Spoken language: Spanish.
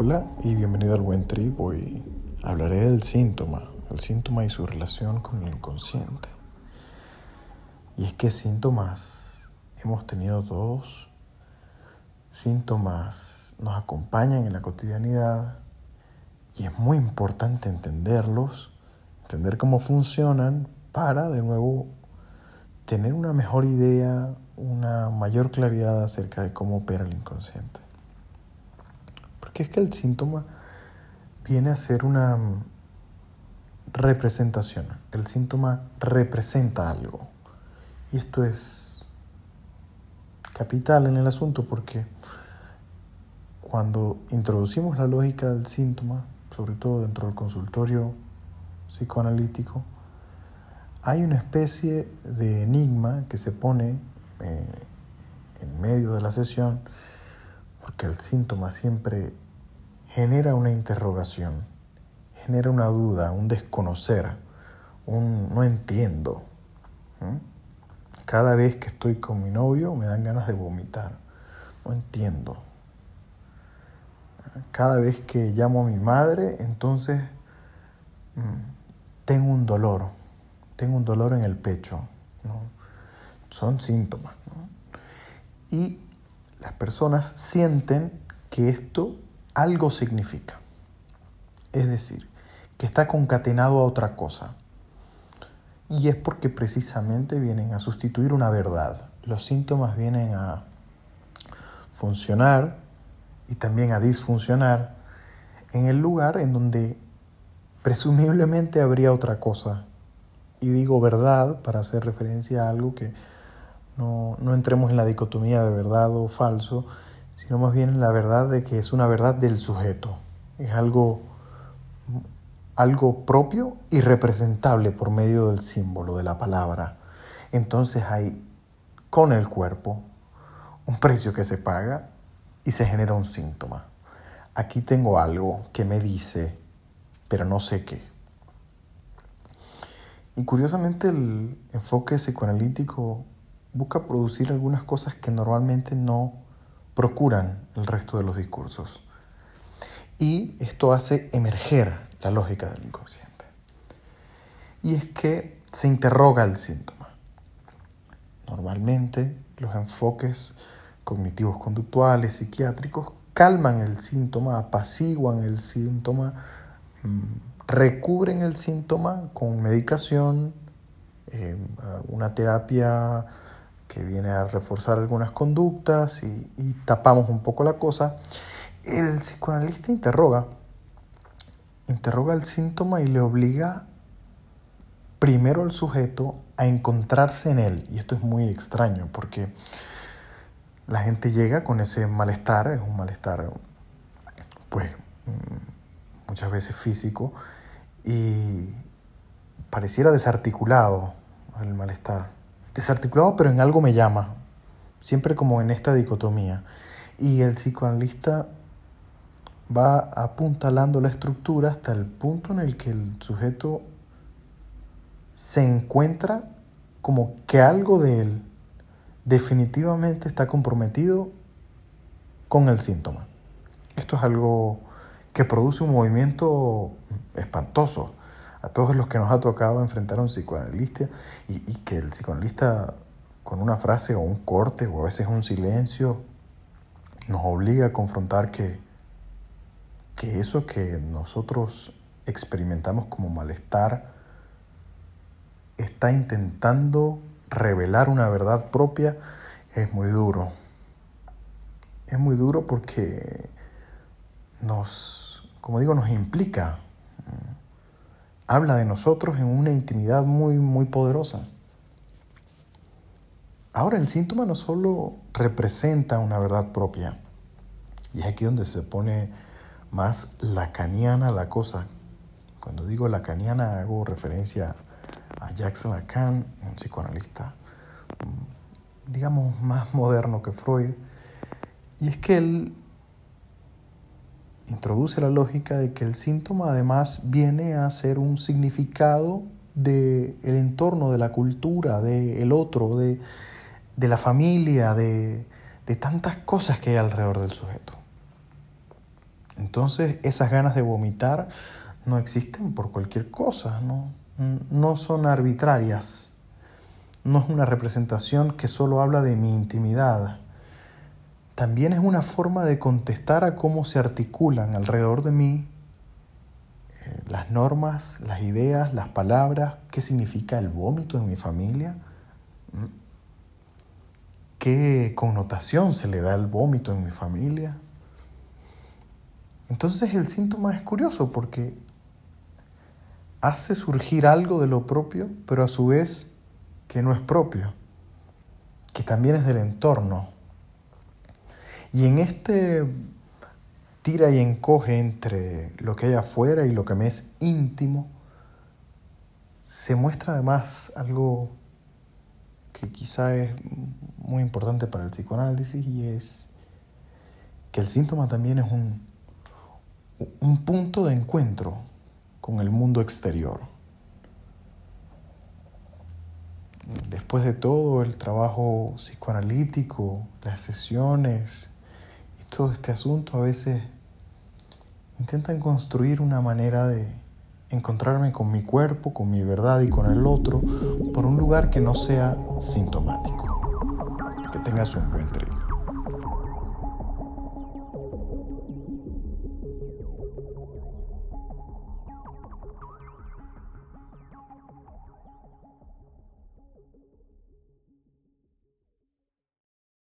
Hola y bienvenido al Buen Trip. Hoy hablaré del síntoma, el síntoma y su relación con el inconsciente. Y es que síntomas hemos tenido todos. Síntomas nos acompañan en la cotidianidad y es muy importante entenderlos, entender cómo funcionan para de nuevo tener una mejor idea, una mayor claridad acerca de cómo opera el inconsciente. Porque es que el síntoma viene a ser una representación. El síntoma representa algo. Y esto es capital en el asunto porque cuando introducimos la lógica del síntoma, sobre todo dentro del consultorio psicoanalítico, hay una especie de enigma que se pone eh, en medio de la sesión, porque el síntoma siempre genera una interrogación, genera una duda, un desconocer, un no entiendo. Cada vez que estoy con mi novio me dan ganas de vomitar, no entiendo. Cada vez que llamo a mi madre, entonces tengo un dolor tengo un dolor en el pecho. Son síntomas. Y las personas sienten que esto algo significa. Es decir, que está concatenado a otra cosa. Y es porque precisamente vienen a sustituir una verdad. Los síntomas vienen a funcionar y también a disfuncionar en el lugar en donde presumiblemente habría otra cosa y digo verdad para hacer referencia a algo que no, entremos en la dicotomía de verdad o falso, sino más bien en la verdad de que es una verdad del sujeto. Es algo, algo propio y representable por medio del símbolo, de la palabra. Entonces hay con el cuerpo un precio que se paga y se genera un síntoma. Aquí tengo algo que me dice, pero no sé qué. Y curiosamente el enfoque psicoanalítico busca producir algunas cosas que normalmente no procuran el resto de los discursos. Y esto hace emerger la lógica del inconsciente. Y es que se interroga el síntoma. Normalmente los enfoques cognitivos conductuales, psiquiátricos, calman el síntoma, apaciguan el síntoma, mm, recubren el síntoma con medicación, eh, una terapia que viene a reforzar algunas conductas y, y, tapamos un poco la cosa. El psicoanalista interroga, interroga el síntoma y le obliga primero al sujeto a encontrarse en él. Y esto es muy extraño porque la gente llega con ese malestar, es un malestar pues mm, muchas veces físico, y pareciera desarticulado el malestar. Desarticulado, pero en algo me llama, siempre como en esta dicotomía. Y el psicoanalista va apuntalando la estructura hasta el punto en el que el sujeto se encuentra como que algo de él definitivamente está comprometido con el síntoma. Esto es algo que produce un movimiento espantoso a todos los que nos ha tocado enfrentar a un psicoanalista y, que el psicoanalista con una frase o un corte o a veces un silencio nos obliga a confrontar que, que eso que nosotros experimentamos como malestar está intentando revelar una verdad propia es muy duro. Es muy duro porque nos como digo, nos implica, habla de nosotros en una intimidad muy, muy poderosa. Ahora el síntoma no solo representa una verdad propia, y es aquí donde se pone más lacaniana la cosa. Cuando digo lacaniana hago referencia a Jacques Lacan, un psicoanalista, mm, digamos, más moderno que Freud, y es que él introduce la lógica de que el síntoma además viene a ser un significado del el entorno, de la cultura, del otro, de, la familia, de, de tantas cosas que hay alrededor del sujeto. Entonces esas ganas de vomitar no existen por cualquier cosa, no, no son arbitrarias, no es una representación que solo habla de mi intimidad. También es una forma de contestar a cómo se articulan alrededor de mí eh, las normas, las ideas, las palabras, qué significa el vómito en mi familia, qué connotación se le da al vómito en mi familia. Entonces el síntoma es curioso porque hace surgir algo de lo propio, pero a su vez que no es propio, que también es del entorno. Y en este tira y encoge entre lo que hay afuera y lo que me es íntimo, se muestra además algo que quizá es muy importante para el psicoanálisis y es que el síntoma también es un, un punto de encuentro con el mundo exterior. Después de todo el trabajo psicoanalítico, las sesiones todo este asunto, a veces intentan construir una manera de encontrarme con mi cuerpo, con mi verdad y con el otro por un lugar que no sea sintomático. Que tengas un buen trip.